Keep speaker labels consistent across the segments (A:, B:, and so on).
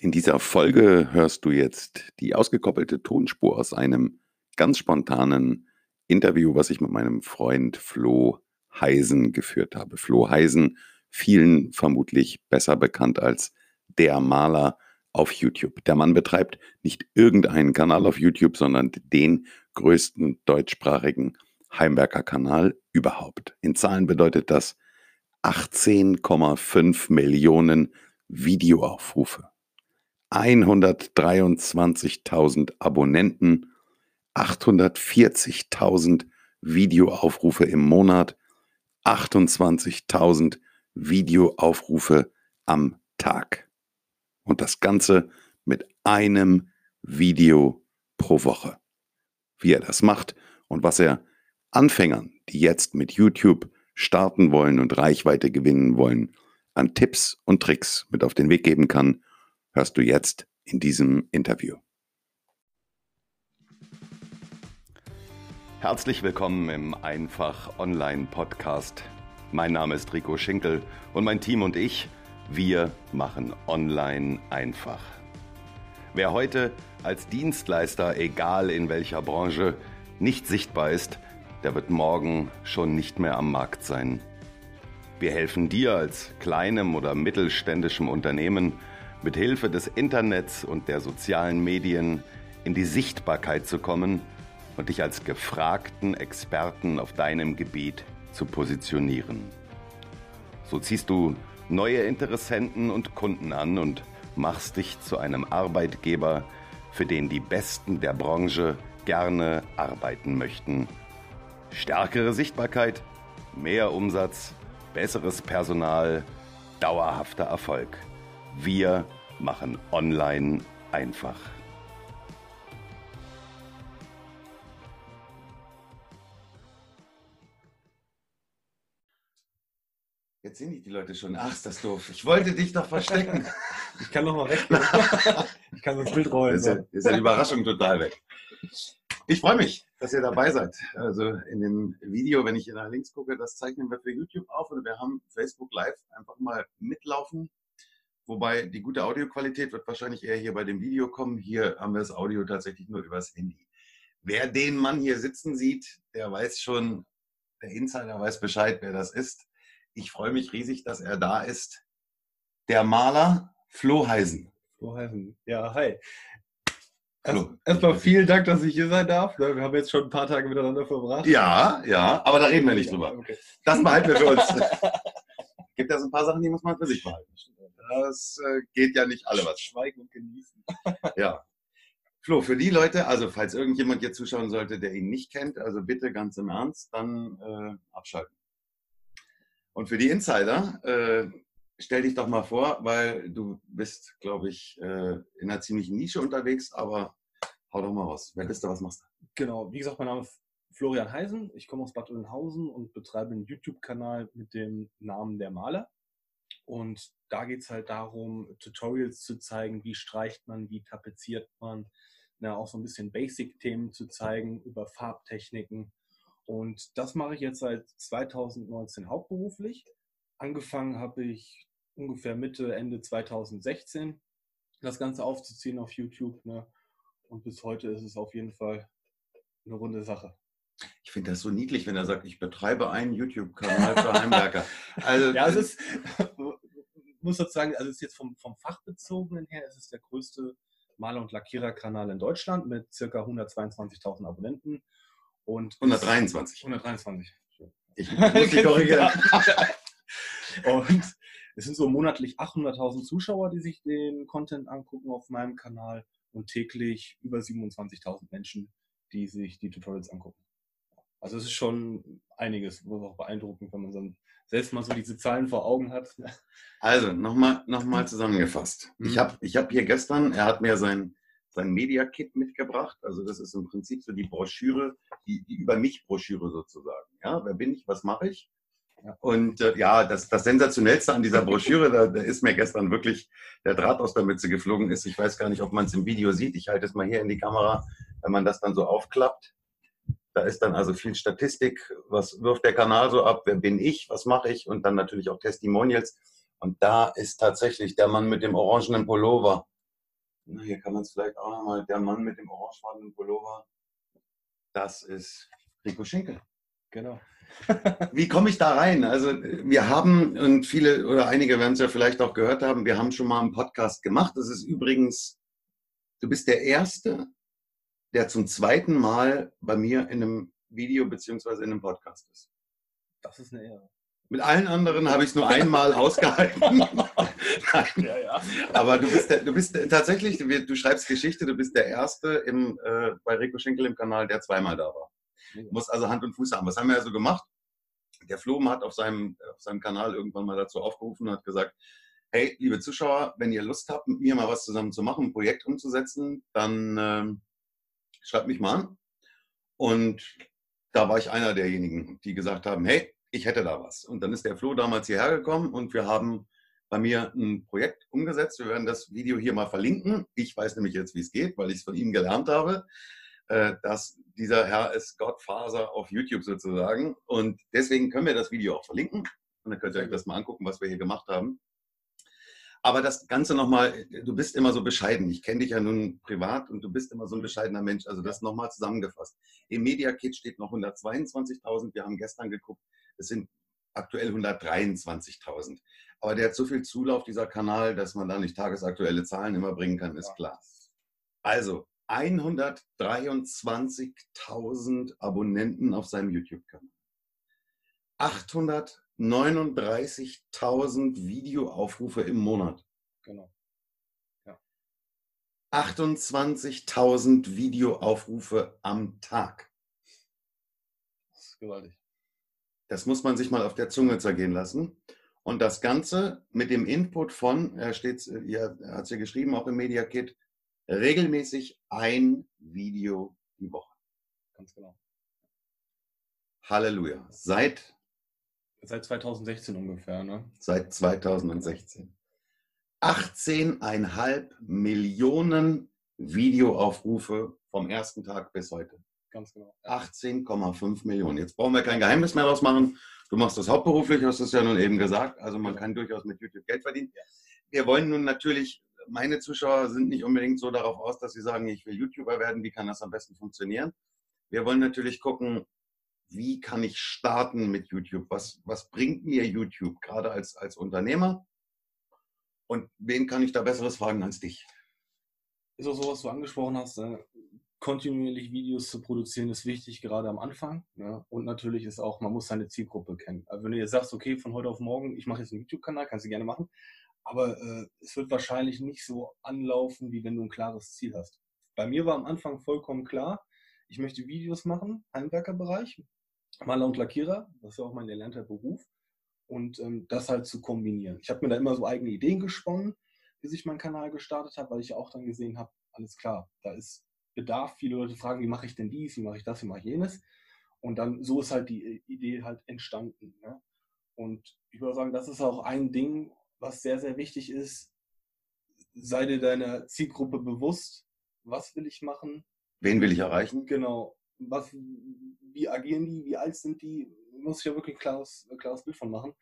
A: In dieser Folge hörst du jetzt die ausgekoppelte Tonspur aus einem ganz spontanen Interview, was ich mit meinem Freund Flo Heisen geführt habe. Flo Heisen, vielen vermutlich besser bekannt als der Maler auf YouTube. Der Mann betreibt nicht irgendeinen Kanal auf YouTube, sondern den größten deutschsprachigen Heimwerker-Kanal überhaupt. In Zahlen bedeutet das 18,5 Millionen Videoaufrufe. 123.000 Abonnenten, 840.000 Videoaufrufe im Monat, 28.000 Videoaufrufe am Tag. Und das Ganze mit einem Video pro Woche. Wie er das macht und was er Anfängern, die jetzt mit YouTube starten wollen und Reichweite gewinnen wollen, an Tipps und Tricks mit auf den Weg geben kann, hörst du jetzt in diesem Interview. Herzlich willkommen im Einfach Online Podcast. Mein Name ist Rico Schinkel und mein Team und ich, wir machen Online einfach. Wer heute als Dienstleister, egal in welcher Branche, nicht sichtbar ist, der wird morgen schon nicht mehr am Markt sein. Wir helfen dir als kleinem oder mittelständischem Unternehmen, mit Hilfe des Internets und der sozialen Medien in die Sichtbarkeit zu kommen und dich als gefragten Experten auf deinem Gebiet zu positionieren. So ziehst du neue Interessenten und Kunden an und machst dich zu einem Arbeitgeber, für den die Besten der Branche gerne arbeiten möchten. Stärkere Sichtbarkeit, mehr Umsatz, besseres Personal, dauerhafter Erfolg. Wir machen online einfach. Jetzt sehen dich die Leute schon. Ach, ist das doof. Ich wollte dich doch verstecken.
B: Ich kann noch mal weg. Ich kann so ein Bild rollen.
A: Ist ja, ist ja die Überraschung total weg. Ich freue mich, dass ihr dabei seid. Also in dem Video, wenn ich hier nach links gucke, das zeichnen wir für YouTube auf und wir haben Facebook Live einfach mal mitlaufen Wobei die gute Audioqualität wird wahrscheinlich eher hier bei dem Video kommen. Hier haben wir das Audio tatsächlich nur übers Handy. Wer den Mann hier sitzen sieht, der weiß schon, der Insider weiß Bescheid, wer das ist. Ich freue mich riesig, dass er da ist. Der Maler Flo Heisen.
B: Flo Heisen, ja, hi. Hallo. Erstmal vielen Dank, dass ich hier sein darf. Wir haben jetzt schon ein paar Tage miteinander verbracht.
A: Ja, ja, aber da reden wir nicht drüber. Okay. Das behalten wir für uns. Gibt ja so ein paar Sachen, die muss man für sich behalten. Das äh, geht ja nicht alle was.
B: Schweigen und genießen.
A: ja. Flo, für die Leute, also falls irgendjemand hier zuschauen sollte, der ihn nicht kennt, also bitte ganz im Ernst, dann äh, abschalten. Und für die Insider, äh, stell dich doch mal vor, weil du bist, glaube ich, äh, in einer ziemlichen Nische unterwegs, aber hau doch mal raus. Wer bist du, was machst du?
B: Genau, wie gesagt, mein Name ist Florian Heisen. Ich komme aus Bad Oeynhausen und betreibe einen YouTube-Kanal mit dem Namen Der Maler. Und da geht es halt darum, Tutorials zu zeigen, wie streicht man, wie tapeziert man, na, auch so ein bisschen Basic-Themen zu zeigen über Farbtechniken. Und das mache ich jetzt seit 2019 hauptberuflich. Angefangen habe ich ungefähr Mitte, Ende 2016, das Ganze aufzuziehen auf YouTube. Ne? Und bis heute ist es auf jeden Fall eine runde Sache.
A: Ich finde das so niedlich, wenn er sagt, ich betreibe einen YouTube-Kanal für Heimwerker. Also,
B: ja, es ist, muss sozusagen, also es ist jetzt vom, vom Fachbezogenen her, es ist der größte Maler- und Lackierer-Kanal in Deutschland mit circa 122.000 Abonnenten. Und
A: 123.
B: 123.
A: Ich muss dich korrigieren.
B: und es sind so monatlich 800.000 Zuschauer, die sich den Content angucken auf meinem Kanal und täglich über 27.000 Menschen, die sich die Tutorials angucken. Also es ist schon einiges, wo auch beeindruckend, wenn man so selbst mal so diese Zahlen vor Augen hat.
A: Also nochmal noch mal zusammengefasst. Mhm. Ich habe ich hab hier gestern, er hat mir sein, sein Media-Kit mitgebracht. Also das ist im Prinzip so die Broschüre, die, die Über mich-Broschüre sozusagen. Ja, wer bin ich, was mache ich? Und äh, ja, das, das Sensationellste an dieser Broschüre, da, da, ist mir gestern wirklich der Draht aus der Mütze geflogen ist. Ich weiß gar nicht, ob man es im Video sieht. Ich halte es mal hier in die Kamera, wenn man das dann so aufklappt. Da ist dann also viel Statistik, was wirft der Kanal so ab, wer bin ich, was mache ich und dann natürlich auch Testimonials. Und da ist tatsächlich der Mann mit dem orangenen Pullover Hier kann man es vielleicht auch nochmal, der Mann mit dem orangefarbenen Pullover, das ist Rico Schinkel.
B: Genau.
A: Wie komme ich da rein? Also wir haben, und viele oder einige werden es ja vielleicht auch gehört haben, wir haben schon mal einen Podcast gemacht. Das ist übrigens, du bist der Erste, der zum zweiten Mal bei mir in einem Video beziehungsweise in einem Podcast ist.
B: Das ist eine Ehre.
A: Mit allen anderen habe ich es nur einmal ausgehalten. ja, ja. Aber du bist, der, du bist tatsächlich, du, du, schreibst Geschichte, du bist der Erste im, äh, bei Rico Schenkel im Kanal, der zweimal da war. Du musst also Hand und Fuß haben. Was haben wir ja so gemacht? Der Flom hat auf seinem, auf seinem Kanal irgendwann mal dazu aufgerufen und hat gesagt, hey, liebe Zuschauer, wenn ihr Lust habt, mit mir mal was zusammen zu machen, ein Projekt umzusetzen, dann äh, schreibt mich mal an. Und da war ich einer derjenigen, die gesagt haben, hey, ich hätte da was. Und dann ist der Flo damals hierher gekommen und wir haben bei mir ein Projekt umgesetzt. Wir werden das Video hier mal verlinken. Ich weiß nämlich jetzt, wie es geht, weil ich es von ihm gelernt habe. Äh, dass dieser Herr ist Godfather auf YouTube sozusagen. Und deswegen können wir das Video auch verlinken. Und dann könnt ihr euch das mal angucken, was wir hier gemacht haben. Aber das Ganze nochmal, du bist immer so bescheiden. Ich kenne dich ja nun privat und du bist immer so ein bescheidener Mensch. Also das nochmal zusammengefasst. Im Media Kit steht noch 122.000. Wir haben gestern geguckt, es sind aktuell 123.000. Aber der hat so viel Zulauf, dieser Kanal, dass man da nicht tagesaktuelle Zahlen immer bringen kann, ist klar. Also 123.000 Abonnenten auf seinem YouTube-Kanal. 839.000 Videoaufrufe im Monat.
B: Genau.
A: Ja. 28.000 Videoaufrufe am Tag.
B: Das ist gewaltig.
A: Das muss man sich mal auf der Zunge zergehen lassen. Und das Ganze mit dem Input von, er, steht, er hat es ja geschrieben, auch im Media Kit, regelmäßig ein Video die Woche.
B: Ganz genau.
A: Halleluja. Seit?
B: Seit 2016 ungefähr, ne?
A: Seit 2016. 18,5 Millionen Videoaufrufe vom ersten Tag bis heute.
B: Ganz genau.
A: 18,5 Millionen. Jetzt brauchen wir kein Geheimnis mehr draus machen. Du machst das hauptberuflich, hast du es ja nun eben gesagt. Also man kann durchaus mit YouTube Geld verdienen. Wir wollen nun natürlich meine Zuschauer sind nicht unbedingt so darauf aus, dass sie sagen, ich will YouTuber werden, wie kann das am besten funktionieren? Wir wollen natürlich gucken, wie kann ich starten mit YouTube? Was, was bringt mir YouTube, gerade als, als Unternehmer? Und wen kann ich da Besseres fragen als dich?
B: Ist auch so, was du angesprochen hast. Ne? Kontinuierlich Videos zu produzieren ist wichtig, gerade am Anfang. Ne? Und natürlich ist auch, man muss seine Zielgruppe kennen. Also wenn du jetzt sagst, okay, von heute auf morgen, ich mache jetzt einen YouTube-Kanal, kannst du gerne machen. Aber äh, es wird wahrscheinlich nicht so anlaufen, wie wenn du ein klares Ziel hast. Bei mir war am Anfang vollkommen klar, ich möchte Videos machen, Heimwerkerbereich, Maler und Lackierer, das ist ja auch mein erlernter Beruf. Und ähm, das halt zu kombinieren. Ich habe mir da immer so eigene Ideen gesponnen, bis ich meinen Kanal gestartet habe, weil ich auch dann gesehen habe, alles klar, da ist Bedarf. Viele Leute fragen, wie mache ich denn dies, wie mache ich das, wie mache ich jenes. Und dann so ist halt die Idee halt entstanden. Ne? Und ich würde sagen, das ist auch ein Ding, was sehr, sehr wichtig ist, sei dir deiner Zielgruppe bewusst, was will ich machen.
A: Wen will ich erreichen?
B: Genau. Was, wie agieren die, wie alt sind die? Muss ich ja wirklich ein klares, ein klares Bild von machen.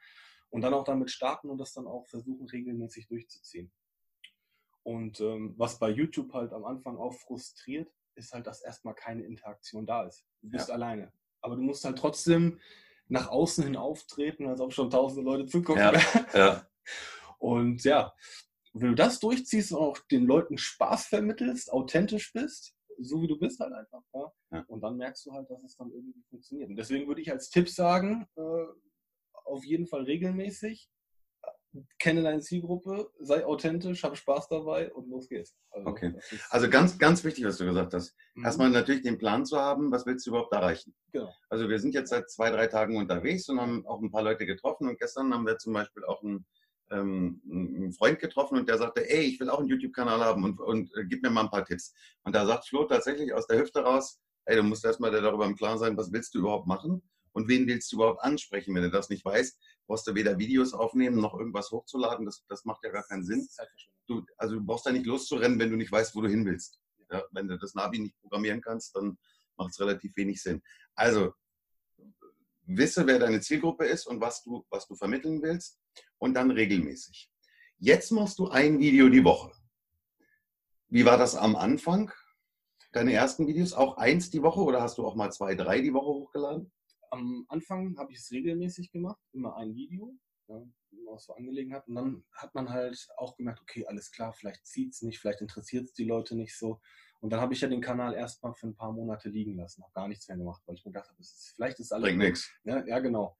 B: Und dann auch damit starten und das dann auch versuchen, regelmäßig durchzuziehen. Und ähm, was bei YouTube halt am Anfang auch frustriert, ist halt, dass erstmal keine Interaktion da ist. Du bist ja. alleine. Aber du musst halt trotzdem nach außen hin auftreten, als ob schon tausende Leute zugucken.
A: Ja, ja.
B: Und ja, wenn du das durchziehst und auch den Leuten Spaß vermittelst, authentisch bist, so wie du bist halt einfach. Ja? ja. Und dann merkst du halt, dass es dann irgendwie funktioniert. Und deswegen würde ich als Tipp sagen, äh, auf jeden Fall regelmäßig, kenne deine Zielgruppe, sei authentisch, hab Spaß dabei und los geht's.
A: Also, okay. Also ganz, ganz wichtig, was du gesagt hast. Mhm. Erstmal natürlich den Plan zu haben, was willst du überhaupt erreichen?
B: Genau.
A: Also wir sind jetzt seit zwei, drei Tagen unterwegs und haben auch ein paar Leute getroffen und gestern haben wir zum Beispiel auch einen, ähm, einen Freund getroffen und der sagte, ey, ich will auch einen YouTube-Kanal haben und, und äh, gib mir mal ein paar Tipps. Und da sagt Flo tatsächlich aus der Hüfte raus, ey, du musst erstmal darüber im Klaren sein, was willst du überhaupt machen? Und wen willst du überhaupt ansprechen? Wenn du das nicht weißt, brauchst du weder Videos aufnehmen noch irgendwas hochzuladen. Das, das macht ja gar keinen Sinn. Du, also du brauchst da nicht loszurennen, wenn du nicht weißt, wo du hin willst. Ja, wenn du das Navi nicht programmieren kannst, dann macht es relativ wenig Sinn. Also wisse, wer deine Zielgruppe ist und was du, was du vermitteln willst und dann regelmäßig. Jetzt machst du ein Video die Woche. wie war das am Anfang? Deine ersten Videos auch eins die Woche oder hast du auch mal zwei, drei die Woche hochgeladen?
B: Am Anfang habe ich es regelmäßig gemacht, immer ein Video, ja, was so angelegen hat. Und dann hat man halt auch gemerkt, okay, alles klar, vielleicht zieht es nicht, vielleicht interessiert es die Leute nicht so. Und dann habe ich ja den Kanal erstmal für ein paar Monate liegen lassen, habe gar nichts mehr gemacht, weil ich mir gedacht habe, ist, vielleicht ist alles.
A: Bringt nichts.
B: Ja, ja, genau.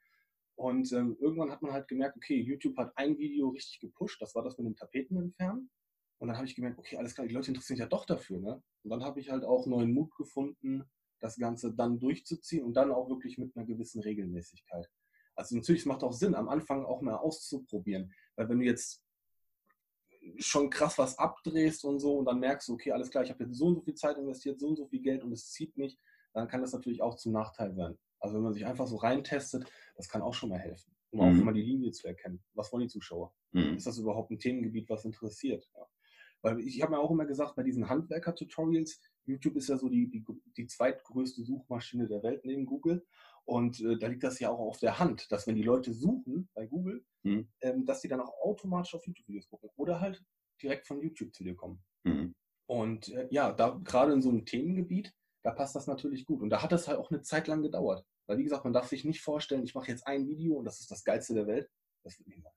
B: Und ähm, irgendwann hat man halt gemerkt, okay, YouTube hat ein Video richtig gepusht, das war das mit den Tapeten entfernen. Und dann habe ich gemerkt, okay, alles klar, die Leute interessieren sich ja doch dafür. Ne? Und dann habe ich halt auch neuen Mut gefunden, das Ganze dann durchzuziehen und dann auch wirklich mit einer gewissen Regelmäßigkeit. Also natürlich, es macht auch Sinn, am Anfang auch mal auszuprobieren. Weil wenn du jetzt schon krass was abdrehst und so und dann merkst du, okay, alles klar, ich habe jetzt so und so viel Zeit investiert, so und so viel Geld und es zieht nicht, dann kann das natürlich auch zum Nachteil sein. Also wenn man sich einfach so reintestet, das kann auch schon mal helfen, um mhm. auch mal die Linie zu erkennen. Was wollen die Zuschauer? Mhm. Ist das überhaupt ein Themengebiet, was interessiert? Ja. Weil ich habe mir auch immer gesagt, bei diesen Handwerker-Tutorials, YouTube ist ja so die, die, die zweitgrößte Suchmaschine der Welt neben Google. Und äh, da liegt das ja auch auf der Hand, dass wenn die Leute suchen bei Google, mhm. ähm, dass die dann auch automatisch auf YouTube-Videos gucken oder halt direkt von YouTube zu dir kommen. Mhm. Und äh, ja, da gerade in so einem Themengebiet, da passt das natürlich gut. Und da hat das halt auch eine Zeit lang gedauert. Weil wie gesagt, man darf sich nicht vorstellen, ich mache jetzt ein Video und das ist das geilste der Welt. Das wird nicht sein.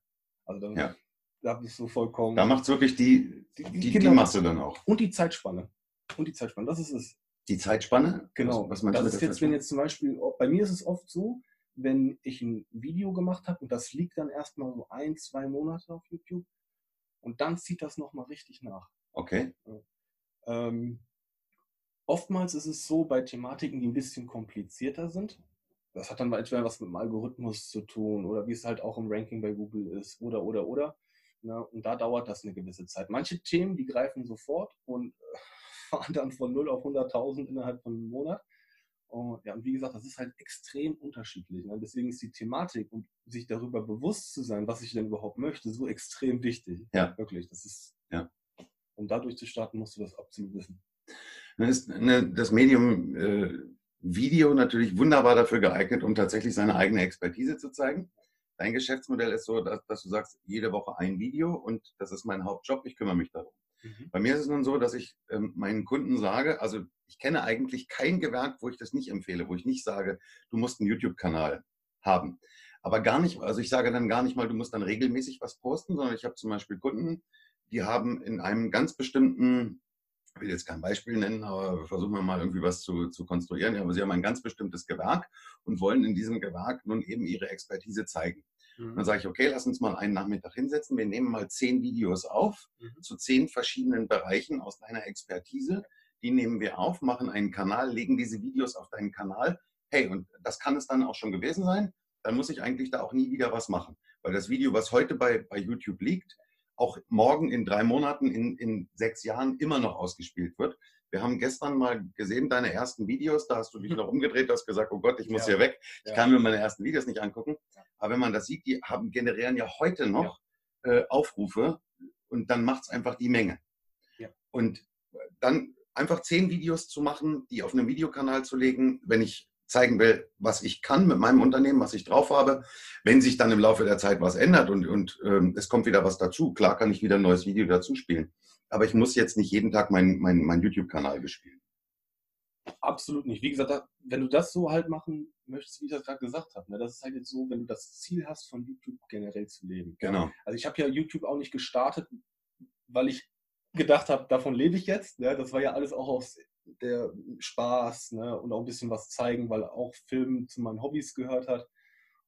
B: Also da, ja. da bist du vollkommen.
A: Da macht es wirklich die, die, die, genau. die Masse dann auch.
B: Und die Zeitspanne. Und die Zeitspanne, das ist es.
A: Die Zeitspanne?
B: Genau. Was, was das ist jetzt, wenn jetzt zum Beispiel, bei mir ist es oft so, wenn ich ein Video gemacht habe und das liegt dann erstmal so ein, zwei Monate auf YouTube und dann zieht das nochmal richtig nach.
A: Okay.
B: Ähm, oftmals ist es so bei Thematiken, die ein bisschen komplizierter sind. Das hat dann entweder was mit dem Algorithmus zu tun oder wie es halt auch im Ranking bei Google ist oder, oder, oder. Na, und da dauert das eine gewisse Zeit. Manche Themen, die greifen sofort und äh, fahren dann von 0 auf 100.000 innerhalb von einem Monat. Und, ja, und wie gesagt, das ist halt extrem unterschiedlich. Ne? Deswegen ist die Thematik und sich darüber bewusst zu sein, was ich denn überhaupt möchte, so extrem wichtig.
A: Ja.
B: Wirklich. Das ist, ja. Um dadurch zu starten, musst du das absolut wissen.
A: Dann ist ne, das Medium äh, Video natürlich wunderbar dafür geeignet, um tatsächlich seine eigene Expertise zu zeigen. Dein Geschäftsmodell ist so, dass, dass du sagst, jede Woche ein Video und das ist mein Hauptjob, ich kümmere mich darum. Mhm. Bei mir ist es nun so, dass ich ähm, meinen Kunden sage, also ich kenne eigentlich kein Gewerk, wo ich das nicht empfehle, wo ich nicht sage, du musst einen YouTube-Kanal haben. Aber gar nicht, also ich sage dann gar nicht mal, du musst dann regelmäßig was posten, sondern ich habe zum Beispiel Kunden, die haben in einem ganz bestimmten, ich will jetzt kein Beispiel nennen, aber versuchen wir mal irgendwie was zu, zu konstruieren. Ja, aber sie haben ein ganz bestimmtes Gewerk und wollen in diesem Gewerk nun eben ihre Expertise zeigen. Mhm. Dann sage ich, okay, lass uns mal einen Nachmittag hinsetzen. Wir nehmen mal zehn Videos auf mhm. zu zehn verschiedenen Bereichen aus deiner Expertise. Die nehmen wir auf, machen einen Kanal, legen diese Videos auf deinen Kanal. Hey, und das kann es dann auch schon gewesen sein. Dann muss ich eigentlich da auch nie wieder was machen. Weil das Video, was heute bei, bei YouTube liegt, auch morgen in drei Monaten, in, in sechs Jahren immer noch ausgespielt wird. Wir haben gestern mal gesehen, deine ersten Videos, da hast du dich noch umgedreht, hast gesagt, oh Gott, ich muss ja. hier weg. Ich ja. kann mir meine ersten Videos nicht angucken. Aber wenn man das sieht, die haben, generieren ja heute noch ja. äh, Aufrufe und dann macht es einfach die Menge. Und dann einfach zehn Videos zu machen, die auf einem Videokanal zu legen, wenn ich zeigen will, was ich kann mit meinem Unternehmen, was ich drauf habe. Wenn sich dann im Laufe der Zeit was ändert und, und ähm, es kommt wieder was dazu, klar kann ich wieder ein neues Video dazu spielen. Aber ich muss jetzt nicht jeden Tag meinen mein, mein YouTube-Kanal bespielen.
B: Absolut nicht. Wie gesagt, wenn du das so halt machen möchtest, wie ich das gerade gesagt habe, ne, das ist halt jetzt so, wenn du das Ziel hast, von YouTube generell zu leben.
A: Genau.
B: Also ich habe ja YouTube auch nicht gestartet, weil ich gedacht habe, davon lebe ich jetzt. Ne? Das war ja alles auch aus der Spaß ne? und auch ein bisschen was zeigen, weil auch Film zu meinen Hobbys gehört hat.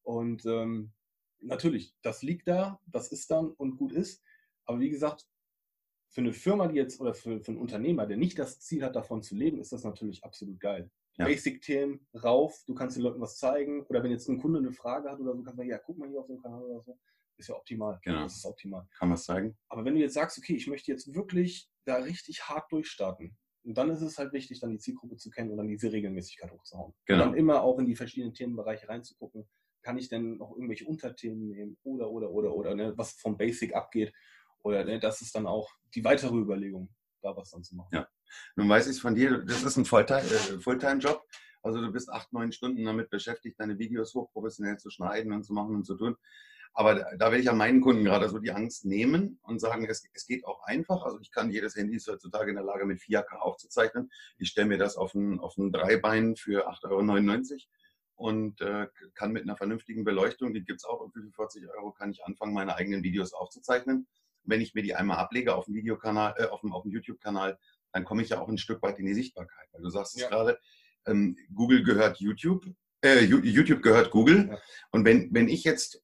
B: Und ähm, natürlich, das liegt da, das ist dann und gut ist. Aber wie gesagt, für eine Firma, die jetzt oder für, für einen Unternehmer, der nicht das Ziel hat, davon zu leben, ist das natürlich absolut geil. Ja. Basic-Themen rauf, du kannst den Leuten was zeigen. Oder wenn jetzt ein Kunde eine Frage hat oder so, kannst du sagen, ja, guck mal hier auf dem Kanal oder so. Ist ja optimal.
A: Genau.
B: Das ist optimal.
A: Kann man zeigen.
B: Aber wenn du jetzt sagst, okay, ich möchte jetzt wirklich da richtig hart durchstarten, und dann ist es halt wichtig, dann die Zielgruppe zu kennen und dann diese Regelmäßigkeit hochzuhauen. Genau. Und dann immer auch in die verschiedenen Themenbereiche reinzugucken. Kann ich denn noch irgendwelche Unterthemen nehmen oder, oder, oder, oder, ne, was vom Basic abgeht? Oder ne, das ist dann auch die weitere Überlegung, da was dann zu machen.
A: Ja. Nun weiß ich von dir, das ist ein äh, Fulltime-Job. Also du bist acht, neun Stunden damit beschäftigt, deine Videos hochprofessionell zu schneiden und zu machen und zu tun. Aber da will ich ja meinen Kunden gerade so die Angst nehmen und sagen, es, es geht auch einfach. Also ich kann jedes Handy ist heutzutage in der Lage, mit 4K aufzuzeichnen. Ich stelle mir das auf ein, auf ein Dreibein für 8,99 Euro und äh, kann mit einer vernünftigen Beleuchtung, die gibt es auch, für 40 Euro kann ich anfangen, meine eigenen Videos aufzuzeichnen. Wenn ich mir die einmal ablege auf dem Videokanal, äh, auf dem, auf dem YouTube-Kanal, dann komme ich ja auch ein Stück weit in die Sichtbarkeit. Weil du sagst es ja. gerade, ähm, Google gehört YouTube, äh, YouTube gehört Google. Ja. Und wenn, wenn ich jetzt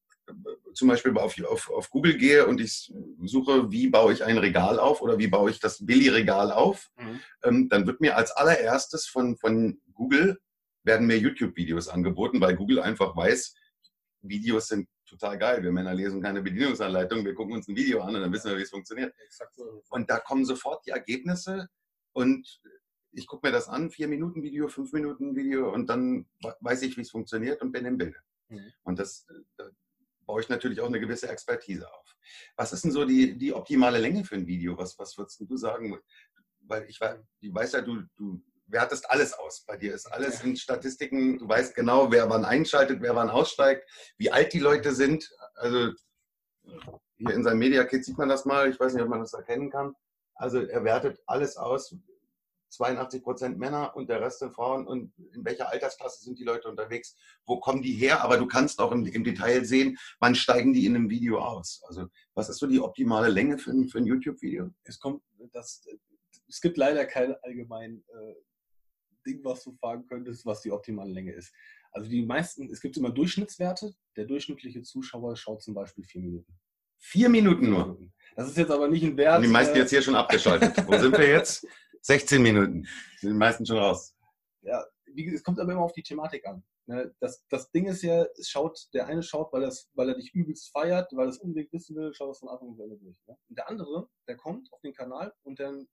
A: zum Beispiel auf, auf, auf Google gehe und ich suche, wie baue ich ein Regal auf oder wie baue ich das Billy-Regal auf, mhm. ähm, dann wird mir als allererstes von, von Google werden mir YouTube-Videos angeboten, weil Google einfach weiß, Videos sind total geil. Wir Männer lesen keine Bedienungsanleitung, wir gucken uns ein Video an und dann wissen wir, wie es funktioniert. Und da kommen sofort die Ergebnisse und ich gucke mir das an, vier Minuten Video, fünf Minuten Video und dann weiß ich, wie es funktioniert und bin im Bilde. Mhm. Und das da baue ich natürlich auch eine gewisse Expertise auf. Was ist denn so die, die optimale Länge für ein Video? Was, was würdest du sagen? Weil ich, ich weiß ja, du, du wertest alles aus. Bei dir ist alles in Statistiken. Du weißt genau, wer wann einschaltet, wer wann aussteigt, wie alt die Leute sind. Also hier in seinem Media Kit sieht man das mal. Ich weiß nicht, ob man das erkennen kann. Also er wertet alles aus. 82 Prozent Männer und der Rest sind Frauen. Und in welcher Altersklasse sind die Leute unterwegs? Wo kommen die her? Aber du kannst auch im, im Detail sehen, wann steigen die in einem Video aus. Also was ist so die optimale Länge für, für ein YouTube-Video?
B: Es kommt, das, es gibt leider kein allgemein äh, Ding, was du fragen könntest, was die optimale Länge ist. Also die meisten, es gibt immer Durchschnittswerte. Der durchschnittliche Zuschauer schaut zum Beispiel vier Minuten.
A: Vier Minuten nur?
B: Das ist jetzt aber nicht ein Wert. Und
A: die meisten äh, jetzt hier schon abgeschaltet. Wo sind wir jetzt? 16 Minuten. Sind die meisten schon raus.
B: Ja, es kommt aber immer auf die Thematik an. Ne? Das, das Ding ist ja, es schaut, der eine schaut, weil, das, weil er dich übelst feiert, weil er es unbedingt wissen will, schaut es von Anfang bis Ende durch. Ne? Und der andere, der kommt auf den Kanal und dann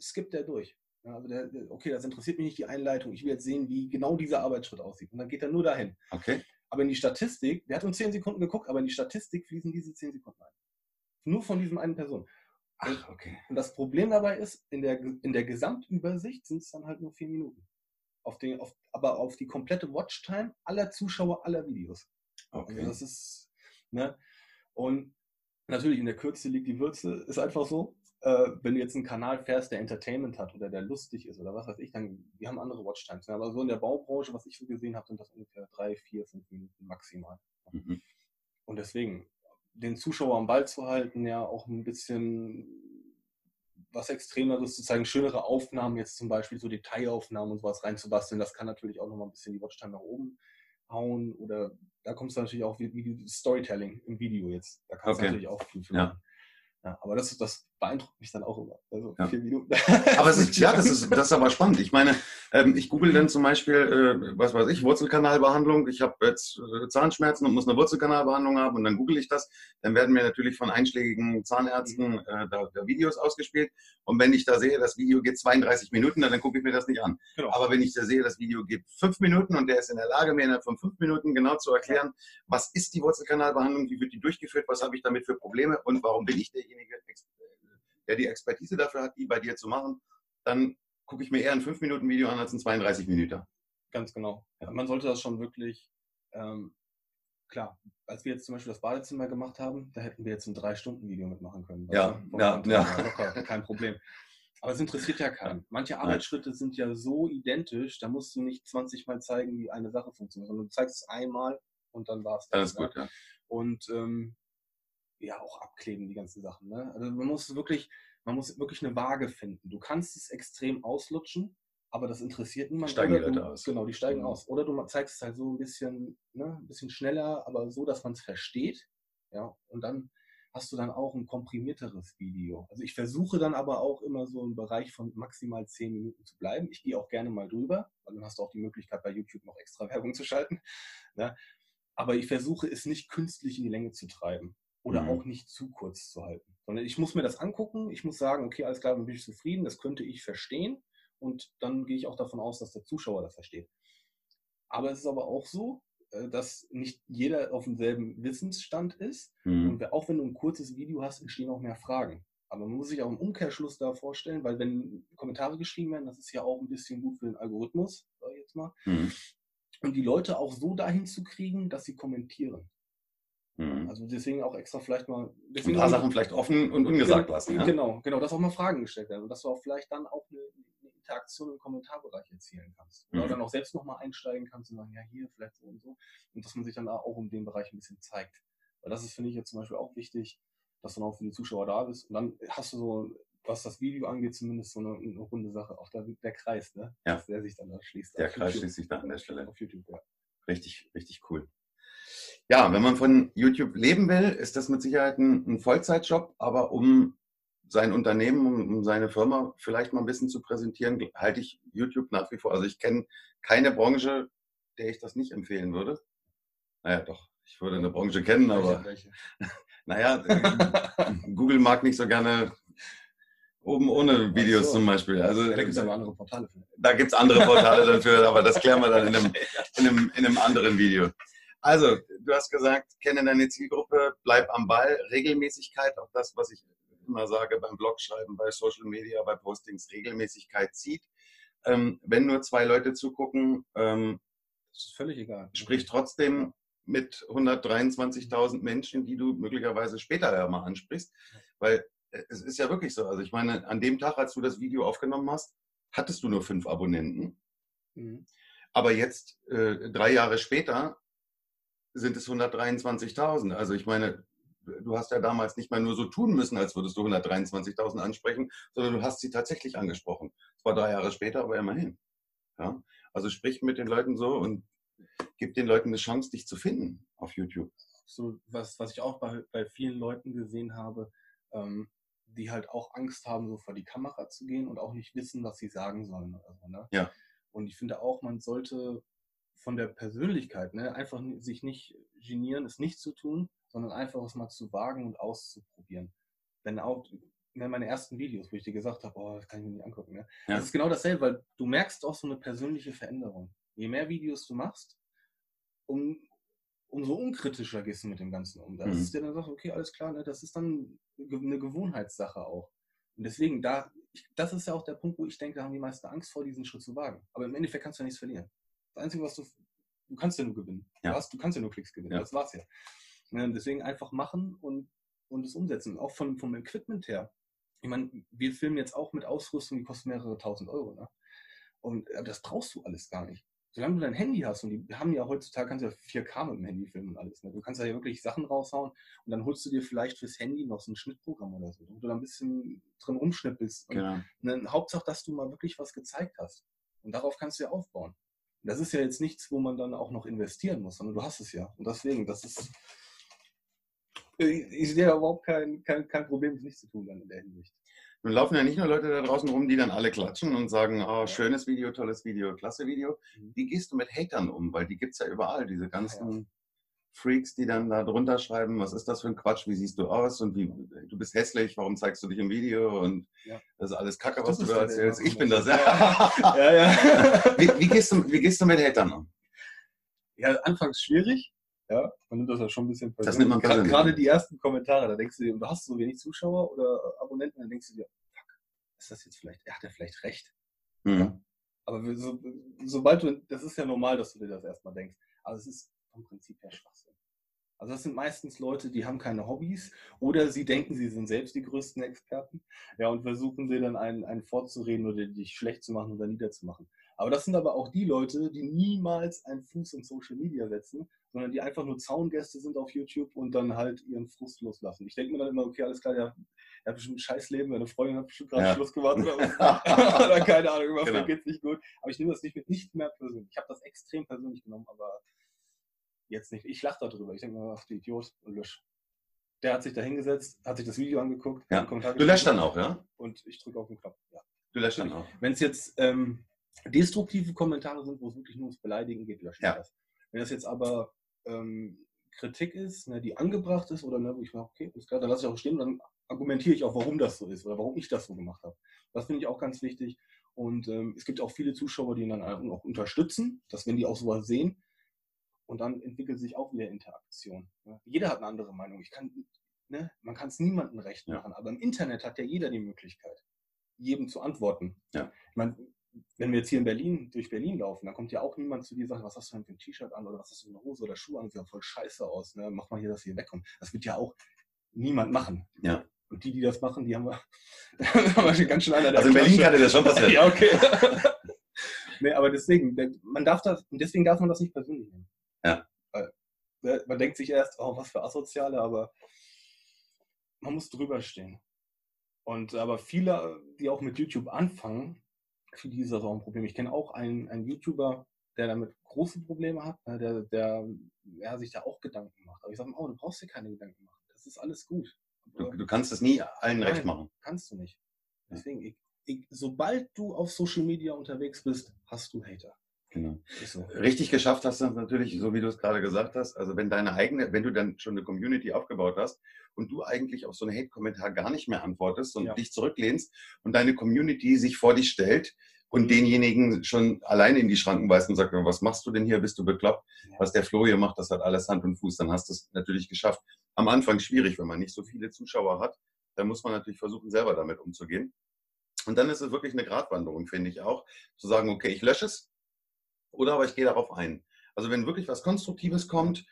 B: skippt er durch. Ja, also der, okay, das interessiert mich nicht die Einleitung. Ich will jetzt sehen, wie genau dieser Arbeitsschritt aussieht. Und dann geht er nur dahin.
A: Okay.
B: Aber in die Statistik, der hat uns 10 Sekunden geguckt, aber in die Statistik fließen diese 10 Sekunden ein. Nur von diesem einen Person.
A: Ach, okay.
B: Und das Problem dabei ist, in der, in der Gesamtübersicht sind es dann halt nur vier Minuten. Auf den, auf, aber auf die komplette Watchtime aller Zuschauer aller Videos.
A: Okay.
B: Also das ist, ne? Und natürlich in der Kürze liegt die Würze, ist einfach so äh, wenn du jetzt einen Kanal fährst, der Entertainment hat oder der lustig ist oder was weiß ich, dann, die haben andere Watchtimes. Aber so in der Baubranche, was ich so gesehen habe, sind das ungefähr drei, vier, fünf Minuten maximal. Mhm. Und deswegen, den Zuschauer am Ball zu halten, ja auch ein bisschen was Extremeres zu zeigen, schönere Aufnahmen, jetzt zum Beispiel so Detailaufnahmen und sowas reinzubasteln, das kann natürlich auch nochmal ein bisschen die Watchtime nach oben hauen. Oder da kommst du natürlich auch wie, wie Storytelling im Video jetzt. Da kannst okay. du natürlich auch viel, viel
A: ja.
B: Ja, aber das, das beeindruckt mich dann auch immer. Also
A: ja. vier Minuten. Aber es ist, ja, das ist, das ist aber spannend. Ich meine, ähm, ich google dann zum Beispiel, äh, was weiß ich, Wurzelkanalbehandlung. Ich habe jetzt äh, Zahnschmerzen und muss eine Wurzelkanalbehandlung haben und dann google ich das. Dann werden mir natürlich von einschlägigen Zahnärzten äh, da, da, Videos ausgespielt. Und wenn ich da sehe, das Video geht 32 Minuten, dann, dann gucke ich mir das nicht an. Genau. Aber wenn ich da sehe, das Video geht fünf Minuten und der ist in der Lage, mir innerhalb von fünf Minuten genau zu erklären, was ist die Wurzelkanalbehandlung, wie wird die durchgeführt, was habe ich damit für Probleme und warum bin ich derjenige, der die Expertise dafür hat, die bei dir zu machen, dann gucke ich mir eher ein 5-Minuten-Video an als ein 32 Minuten.
B: Ganz genau. Ja, man sollte das schon wirklich, ähm, klar, als wir jetzt zum Beispiel das Badezimmer gemacht haben, da hätten wir jetzt ein 3-Stunden-Video mitmachen können.
A: Ja, ja, ja.
B: Locker, kein Problem. Aber es interessiert ja keinen. Manche Arbeitsschritte sind ja so identisch, da musst du nicht 20 Mal zeigen, wie eine Sache funktioniert, sondern du zeigst es einmal und dann war es
A: das. Alles gut, ja.
B: Und ähm, ja auch abkleben, die ganzen Sachen. Ne? Also man muss wirklich, man muss wirklich eine Waage finden. Du kannst es extrem auslutschen, aber das interessiert niemanden.
A: Steigen die Leute aus.
B: Genau, die steigen mhm. aus. Oder du zeigst es halt so ein bisschen, ne, ein bisschen schneller, aber so, dass man es versteht. Ja, und dann hast du dann auch ein komprimierteres Video. Also ich versuche dann aber auch immer so im Bereich von maximal zehn Minuten zu bleiben. Ich gehe auch gerne mal drüber, weil dann hast du auch die Möglichkeit bei YouTube noch extra Werbung zu schalten. Ne? Aber ich versuche es nicht künstlich in die Länge zu treiben oder mhm. auch nicht zu kurz zu halten. Sondern ich muss mir das angucken, ich muss sagen, okay, alles klar, dann bin ich zufrieden, das könnte ich verstehen und dann gehe ich auch davon aus, dass der Zuschauer das versteht. Aber es ist aber auch so, äh, dass nicht jeder auf demselben Wissensstand ist. Mhm. Und auch wenn du ein kurzes Video hast, entstehen auch mehr Fragen. Aber man muss sich auch im Umkehrschluss da vorstellen, weil wenn Kommentare geschrieben werden, das ist ja auch ein bisschen gut für den Algorithmus, sag ich jetzt mal. Mhm. Und die Leute auch so dahin zu kriegen, dass sie kommentieren. Mhm. Also deswegen auch extra vielleicht mal.
A: Ein paar Sachen vielleicht offen und ungesagt
B: genau,
A: lassen.
B: Ja? Genau, genau, dass auch mal Fragen gestellt werden und dass du auch vielleicht dann auch eine, eine Interaktion im Kommentarbereich erzielen kannst. Oder mhm. dann auch selbst nochmal einsteigen kannst und sagen, ja, hier vielleicht so und so. Und dass man sich dann auch um den Bereich ein bisschen zeigt. Weil das ist, finde ich, jetzt zum Beispiel auch wichtig, dass du dann auch für die Zuschauer da bist. Und dann hast du so, was das Video angeht, zumindest so eine, eine runde Sache. Auch der, der Kreis, ne?
A: Ja.
B: Dass der sich dann da schließt.
A: Der Kreis YouTube. schließt sich da an der Stelle.
B: Auf YouTube, ja.
A: Richtig, richtig cool. Ja, wenn man von YouTube leben will, ist das mit Sicherheit ein, ein Vollzeitjob, aber um sein Unternehmen, um, seine Firma vielleicht mal ein bisschen zu präsentieren, halte ich YouTube nach wie vor. Also ich kenne keine Branche, der ich das nicht empfehlen würde. Naja, doch, ich würde eine Branche kennen, aber welche, welche? naja, Google mag nicht so gerne oben ohne Videos so. zum Beispiel. Also,
B: ja, da gibt es aber andere Portale für.
A: Da gibt es andere Portale dafür, aber das klären wir dann in einem, in einem, in einem anderen Video. Also, du hast gesagt, kenne deine Zielgruppe, bleib am Ball, Regelmäßigkeit, auch das, was ich immer sage beim Blogschreiben, bei Social Media, bei Postings, Regelmäßigkeit zieht. Ähm, wenn nur zwei Leute zugucken, ähm,
B: das ist völlig egal.
A: Sprich trotzdem mit 123.000 Menschen, die du möglicherweise später ja mal ansprichst, weil äh, es ist ja wirklich so. Also ich meine, an dem Tag, als du das Video aufgenommen hast, hattest du nur fünf Abonnenten. Mhm. Aber jetzt, äh, drei Jahre später, sind es 123.000. Also ich meine, du hast ja damals nicht mal nur so tun müssen, als würdest du 123.000 ansprechen, sondern du hast sie tatsächlich angesprochen. Es war drei Jahre später, aber immerhin. Ja? Also sprich mit den Leuten so und gib den Leuten eine Chance, dich zu finden auf YouTube.
B: So was, was ich auch bei, bei vielen Leuten gesehen habe, ähm, die halt auch Angst haben, so vor die Kamera zu gehen und auch nicht wissen, was sie sagen sollen. Oder so, ne?
A: Ja.
B: Und ich finde auch, man sollte von der Persönlichkeit, ne, einfach sich nicht genieren, es nicht zu tun, sondern einfach es mal zu wagen und auszuprobieren. Denn auch ne, meine ersten Videos, wo ich dir gesagt habe, oh, das kann ich mir nicht angucken. Ne? Ja. Das ist genau dasselbe, weil du merkst auch so eine persönliche Veränderung. Je mehr Videos du machst, um, umso unkritischer gehst du mit dem Ganzen um. Da mhm. ist dir dann sagt, okay, alles klar, ne, das ist dann eine Gewohnheitssache auch. Und deswegen, da, ich, das ist ja auch der Punkt, wo ich denke, da haben die meisten Angst vor, diesen Schritt zu wagen. Aber im Endeffekt kannst du ja nichts verlieren. Das Einzige, was du, du kannst ja nur gewinnen. Ja. Du, hast, du kannst ja nur Klicks gewinnen. Ja. Das war's ja. ja. Deswegen einfach machen und, und es umsetzen. Auch von, vom Equipment her. Ich meine, wir filmen jetzt auch mit Ausrüstung, die kostet mehrere tausend Euro. Ne? Und das brauchst du alles gar nicht solange du dein Handy hast, und die haben ja heutzutage, kannst du ja 4K mit dem Handy filmen und alles. Ne? Du kannst ja wirklich Sachen raushauen und dann holst du dir vielleicht fürs Handy noch so ein Schnittprogramm oder so, wo du da ein bisschen drin rumschnippelst.
A: Genau.
B: Und Hauptsache, dass du mal wirklich was gezeigt hast. Und darauf kannst du ja aufbauen. Das ist ja jetzt nichts, wo man dann auch noch investieren muss, sondern du hast es ja. Und deswegen, das ist. Ich sehe da überhaupt kein, kein, kein Problem, es nicht zu tun dann in der Hinsicht.
A: Nun laufen ja nicht nur Leute da draußen rum, die dann alle klatschen und sagen, oh, schönes Video, tolles Video, klasse Video. Mhm. Wie gehst du mit Hatern um? Weil die gibt es ja überall, diese ganzen. Freaks, die dann da drunter schreiben, was ist das für ein Quatsch, wie siehst du aus und wie, du bist hässlich, warum zeigst du dich im Video und ja. das ist alles Kacke, was du da erzählst. Ich bin das. Ja, ja. ja. wie, wie, gehst du, wie gehst du mit Hatern um?
B: Ja, anfangs schwierig. Ja, man nimmt das ja schon ein bisschen
A: persönlich. Das nimmt man
B: persönlich. Gerade die ersten Kommentare, da denkst du dir, du hast so wenig Zuschauer oder Abonnenten, dann denkst du dir, fuck, ist das jetzt vielleicht, er hat ja vielleicht recht. Mhm. Aber so, sobald du, das ist ja normal, dass du dir das erstmal denkst. Aber es ist vom Prinzip her Schwachsinn. Also das sind meistens Leute, die haben keine Hobbys oder sie denken, sie sind selbst die größten Experten. Ja, und versuchen dir dann einen, einen vorzureden oder dich schlecht zu machen oder niederzumachen. Aber das sind aber auch die Leute, die niemals einen Fuß in Social Media setzen, sondern die einfach nur Zaungäste sind auf YouTube und dann halt ihren Frust loslassen. Ich denke mir dann immer, okay, alles klar, der, der hat bestimmt ein Scheißleben, meine Freundin hat bestimmt gerade ja. Schluss gemacht oder, oder keine Ahnung, was genau. geht's nicht gut. Aber ich nehme das nicht mit nicht mehr persönlich. Ich habe das extrem persönlich genommen, aber jetzt nicht. Ich lache darüber. Ich denke mir, ach, die Idiot und lösch. Der hat sich da hingesetzt, hat sich das Video angeguckt.
A: Ja. Du löscht dann auch, ja?
B: Und ich drücke auf den Knopf. Ja.
A: Du löscht dann auch.
B: Wenn es jetzt ähm, destruktive Kommentare sind, wo es wirklich nur ums Beleidigen geht, lösche ich
A: ja.
B: das. Wenn das jetzt aber ähm, Kritik ist, ne, die angebracht ist oder ne, wo ich mache, okay, ist klar, dann lasse ich auch stehen, dann argumentiere ich auch, warum das so ist oder warum ich das so gemacht habe. Das finde ich auch ganz wichtig. Und ähm, es gibt auch viele Zuschauer, die ihn dann auch unterstützen, dass wenn die auch sowas sehen, und dann entwickelt sich auch wieder Interaktion. Ne? Jeder hat eine andere Meinung. Ich kann, ne, man kann es niemandem recht machen, ja. aber im Internet hat ja jeder die Möglichkeit, jedem zu antworten.
A: Ja.
B: Ich meine, wenn wir jetzt hier in Berlin, durch Berlin laufen, dann kommt ja auch niemand zu dir und sagt, was hast du denn für ein T-Shirt an oder was hast du für eine Hose oder Schuhe an, sieht ja voll scheiße aus, ne? mach mal hier, dass hier wegkommt. Das wird ja auch niemand machen.
A: Ja.
B: Und die, die das machen, die haben wir, haben wir schon ganz schön einer
A: Also in Berlin kann dir das schon passieren.
B: Ja, okay. nee, aber deswegen, man darf das, und deswegen darf man das nicht persönlich nehmen.
A: Ja.
B: Weil, ne, man denkt sich erst, oh, was für Asoziale, aber man muss drüber stehen. Und aber viele, die auch mit YouTube anfangen, für die ist das auch ein Problem. Ich kenne auch einen, einen YouTuber, der damit große Probleme hat, ne, der, der ja, sich da auch Gedanken macht. Aber ich sage ihm, oh, du brauchst dir keine Gedanken machen. Das ist alles gut.
A: Du, du kannst es nie allen
B: Nein.
A: recht machen.
B: Kannst du nicht. Deswegen, ich, ich, sobald du auf Social Media unterwegs bist, hast du Hater.
A: Genau.
B: So.
A: Richtig geschafft hast du es natürlich, so wie du es gerade gesagt hast. Also wenn deine eigene, wenn du dann schon eine Community aufgebaut hast und du eigentlich auf so einen Hate-Kommentar gar nicht mehr antwortest und
B: Ja.
A: dich zurücklehnst und deine Community sich vor dich stellt und
B: Mhm.
A: denjenigen schon alleine in die Schranken weist und sagt, was machst du denn hier? Bist du bekloppt?
B: Ja.
A: Was der Flo hier macht, das hat alles Hand und Fuß. Dann hast du es natürlich geschafft. Am Anfang schwierig, wenn man nicht so viele Zuschauer hat. Dann muss man natürlich versuchen, selber damit umzugehen. Und dann ist es wirklich eine Gratwanderung, finde ich auch, zu sagen, okay, ich lösche es oder aber ich gehe darauf ein. Also wenn wirklich was Konstruktives kommt,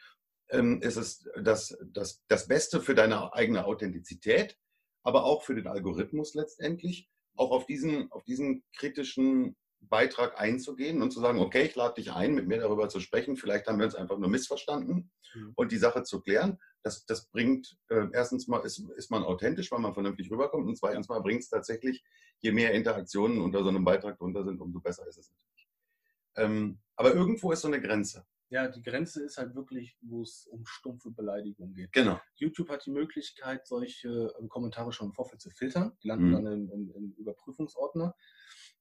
A: ähm, ist es das, das, das Beste für deine eigene Authentizität, aber auch für den Algorithmus letztendlich, auch auf diesen, auf diesen kritischen Beitrag einzugehen und zu sagen, okay, ich lade dich ein, mit mir darüber zu sprechen. Vielleicht haben wir uns einfach nur missverstanden
B: Mhm.
A: und die Sache zu klären. Das, das bringt, äh, erstens mal ist, ist man authentisch, weil man vernünftig rüberkommt und zweitens mal bringt es tatsächlich, je mehr Interaktionen unter so einem Beitrag drunter sind, umso besser ist es natürlich. Ähm, aber irgendwo ist so eine Grenze.
B: Ja, die Grenze ist halt wirklich, wo es um stumpfe Beleidigung geht.
A: Genau.
B: YouTube hat die Möglichkeit, solche ähm, Kommentare schon im Vorfeld zu filtern. Die landen
A: Mhm.
B: dann im, im, im Überprüfungsordner.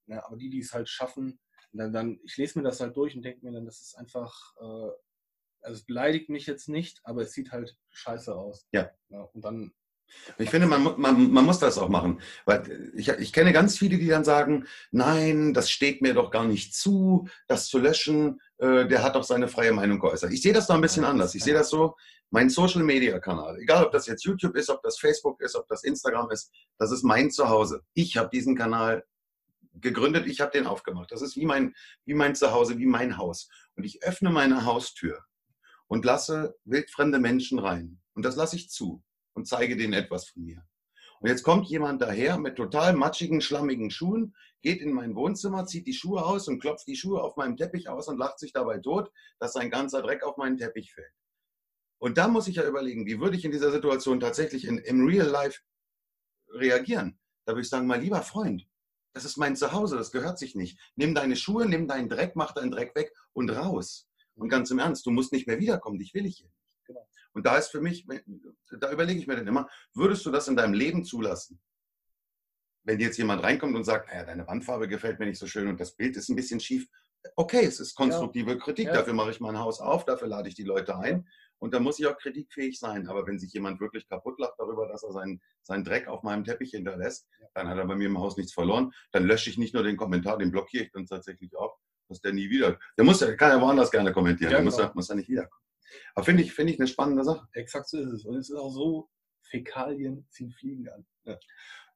B: Ja, aber die, die es halt schaffen, dann, dann ich lese mir das halt durch und denke mir dann, das ist einfach, äh, also es beleidigt mich jetzt nicht, aber es sieht halt scheiße aus.
A: Ja.
B: und dann,
A: Ich finde, man, man, man muss das auch machen. Weil ich, ich kenne ganz viele, die dann sagen, nein, das steht mir doch gar nicht zu, das zu löschen. Äh, der hat doch seine freie Meinung geäußert. Ich sehe das da ein bisschen anders. Ich sehe das so, mein Social-Media-Kanal, egal ob das jetzt YouTube ist, ob das Facebook ist, ob das Instagram ist, das ist mein Zuhause. Ich habe diesen Kanal gegründet, ich habe den aufgemacht. Das ist wie mein, wie mein Zuhause, wie mein Haus. Und ich öffne meine Haustür und lasse wildfremde Menschen rein. Und das lasse ich zu und zeige denen etwas von mir. Und jetzt kommt jemand daher mit total matschigen, schlammigen Schuhen, geht in mein Wohnzimmer, zieht die Schuhe aus und klopft die Schuhe auf meinem Teppich aus und lacht sich dabei tot, dass sein ganzer Dreck auf meinen Teppich fällt. Und da muss ich ja überlegen, wie würde ich in dieser Situation tatsächlich in, im Real Life reagieren? Da würde ich sagen, mein lieber Freund, das ist mein Zuhause, das gehört sich nicht. Nimm deine Schuhe, nimm deinen Dreck, mach deinen Dreck weg und raus. Und ganz im Ernst, du musst nicht mehr wiederkommen, dich will ich hier. Und da ist für mich, da überlege ich mir dann immer, würdest du das in deinem Leben zulassen? Wenn jetzt jemand reinkommt und sagt, naja, deine Wandfarbe gefällt mir nicht so schön und das Bild ist ein bisschen schief. Okay, es ist konstruktive Kritik,
B: Ja.
A: dafür mache ich mein Haus auf, dafür lade ich die Leute ein. Und da muss ich auch kritikfähig sein. Aber wenn sich jemand wirklich kaputt lacht darüber, dass er seinen, seinen Dreck auf meinem Teppich hinterlässt, dann hat er bei mir im Haus nichts verloren. Dann lösche ich nicht nur den Kommentar, den blockiere ich dann tatsächlich auch, dass der nie wieder. Der muss ja, kann ja woanders gerne kommentieren,
B: Ja,
A: der muss,
B: genau.
A: ja, muss ja nicht wiederkommen. Aber finde ich, finde ich eine spannende Sache.
B: exakt so ist es. Und es ist auch so, Fäkalien ziehen Fliegen an.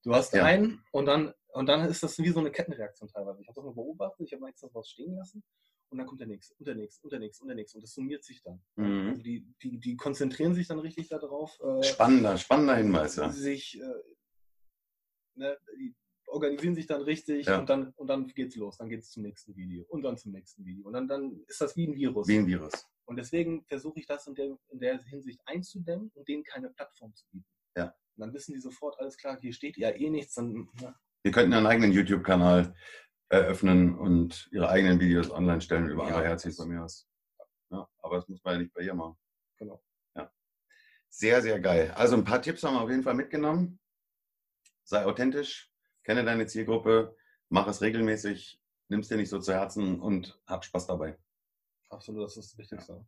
B: Du hast
A: Ja.
B: einen und dann, und dann ist das wie so eine Kettenreaktion teilweise. Ich habe das mal beobachtet, ich habe das was stehen lassen und dann kommt der nächste und der nächste und der nächste und der nächste und das summiert sich dann.
A: Mhm.
B: Also die, die, die konzentrieren sich dann richtig darauf, äh,
A: Spannender, spannender Hinweis, ja.
B: sich, äh, ne, die organisieren sich dann richtig
A: Ja.
B: und dann, und dann geht's los. Dann geht's zum nächsten Video und dann zum nächsten Video. Und dann, dann ist das wie ein Virus.
A: Wie ein Virus.
B: Und deswegen versuche ich das in der, in der Hinsicht einzudämmen und denen keine Plattform zu bieten.
A: Ja.
B: Und dann wissen die sofort, alles klar, hier steht ja eh nichts, dann na,
A: Wir könnten einen eigenen YouTube-Kanal eröffnen und ihre eigenen Videos online stellen über
B: Ja,
A: andere Herzis von mir aus. Ja, aber das muss man ja nicht bei ihr machen.
B: Genau.
A: Ja. Sehr, sehr geil. Also ein paar Tipps haben wir auf jeden Fall mitgenommen. Sei authentisch, kenne deine Zielgruppe, mach es regelmäßig, nimm es dir nicht so zu Herzen und hab Spaß dabei.
B: Absolut, das ist das Wichtigste.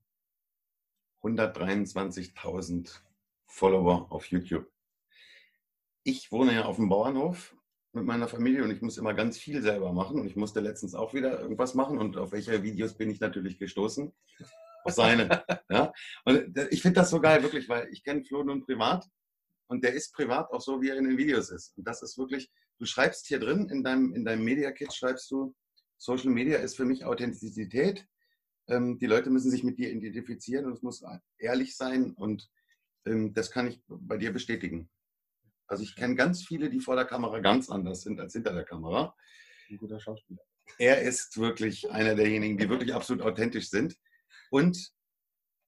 A: 123.000 Follower auf YouTube. Ich wohne ja auf dem Bauernhof mit meiner Familie und ich muss immer ganz viel selber machen. Und ich musste letztens auch wieder irgendwas machen. Und auf welche Videos bin ich natürlich gestoßen? Auf seine. ja? Und ich finde das so geil, wirklich, weil ich kenne Flo nun privat und der ist privat auch so, wie er in den Videos ist. Und das ist wirklich, du schreibst hier drin in deinem, in deinem Media Kit, schreibst du, Social Media ist für mich Authentizität. Ähm, die Leute müssen sich mit dir identifizieren und es muss ehrlich sein und ähm, das kann ich bei dir bestätigen. Also ich kenne ganz viele, die vor der Kamera ganz anders sind als hinter der Kamera.
B: Ein guter Schauspieler.
A: Er ist wirklich einer derjenigen, die wirklich absolut authentisch sind und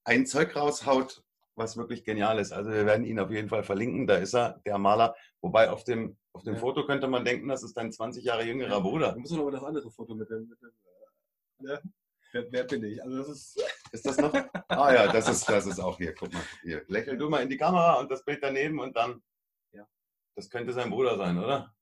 A: ein Zeug raushaut, was wirklich genial ist. Also wir werden ihn auf jeden Fall verlinken. Da ist er, der Maler. Wobei auf dem, auf dem ja. Foto könnte man denken, das ist dein 20 Jahre jüngerer Bruder.
B: Du musst noch mal das andere Foto mit dem, mit dem äh, wer, wer, bin ich? Also das ist.
A: Ist das noch? Ah ja, das ist, das ist auch hier. Guck mal. Hier. Lächel du mal in die Kamera und das Bild daneben und dann. Ja. Das könnte sein Bruder sein, oder?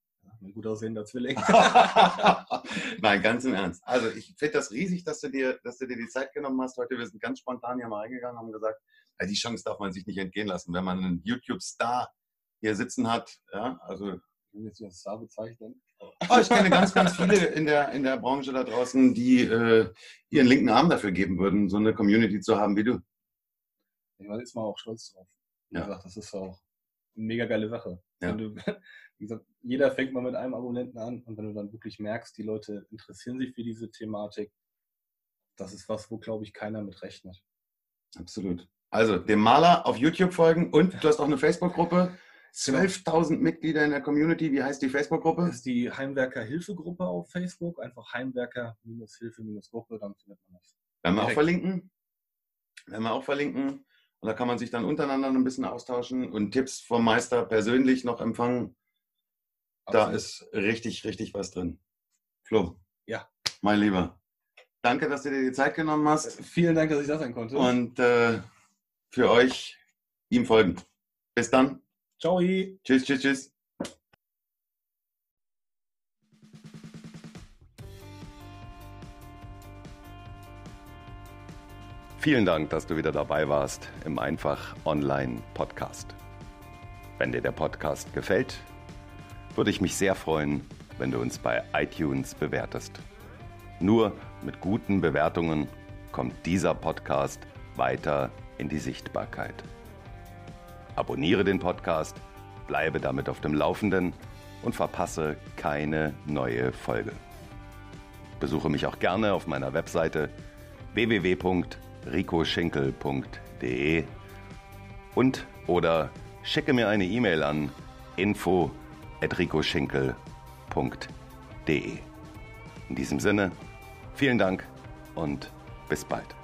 B: Ein gut aussehender Zwilling.
A: Nein, ganz im Ernst. Also ich finde das riesig, dass du, dir, dass du dir die Zeit genommen hast. Heute wir sind ganz spontan hier mal reingegangen und haben gesagt, ja, die Chance darf man sich nicht entgehen lassen, wenn man einen YouTube-Star hier sitzen hat. Ja, also
B: ich will jetzt als Star bezeichnen.
A: Oh, ich kenne ganz, ganz viele in der, in der Branche da draußen, die äh, ihren linken Arm dafür geben würden, so eine Community zu haben wie du.
B: Ich war jetzt mal auch stolz drauf. Wie ja. gesagt, das ist auch eine mega geile Sache. Ja. Du, wie gesagt, jeder fängt mal mit einem Abonnenten an und wenn du dann wirklich merkst, die Leute interessieren sich für diese Thematik, das ist was, wo, glaube ich, keiner mit rechnet.
A: Absolut. Also dem Maler auf YouTube folgen und du hast auch eine Facebook-Gruppe. 12.000 Mitglieder in der Community. Wie heißt die Facebook-Gruppe?
B: Das ist die Heimwerker-Hilfe-Gruppe auf Facebook. Einfach Heimwerker-Hilfe-Gruppe, dann findet man das.
A: Werden wir auch verlinken. Werden wir auch verlinken. Und da kann man sich dann untereinander ein bisschen austauschen und Tipps vom Meister persönlich noch empfangen. Da ist richtig, richtig was drin. Flo.
B: Ja.
A: Mein Lieber. Danke, dass du dir die Zeit genommen hast.
B: Vielen Dank, dass ich das sein konnte.
A: Und äh, für euch ihm folgen. Bis dann.
B: Ciao.
A: Tschüss, tschüss, tschüss. Vielen Dank, dass du wieder dabei warst im Einfach Online Podcast. Wenn dir der Podcast gefällt, würde ich mich sehr freuen, wenn du uns bei iTunes bewertest. Nur mit guten Bewertungen kommt dieser Podcast weiter in die Sichtbarkeit. Abonniere den Podcast, bleibe damit auf dem Laufenden und verpasse keine neue Folge. Besuche mich auch gerne auf meiner Webseite www.ricoschinkel.de und oder schicke mir eine E-Mail an info@ricoschinkel.de. In diesem Sinne, vielen Dank und bis bald.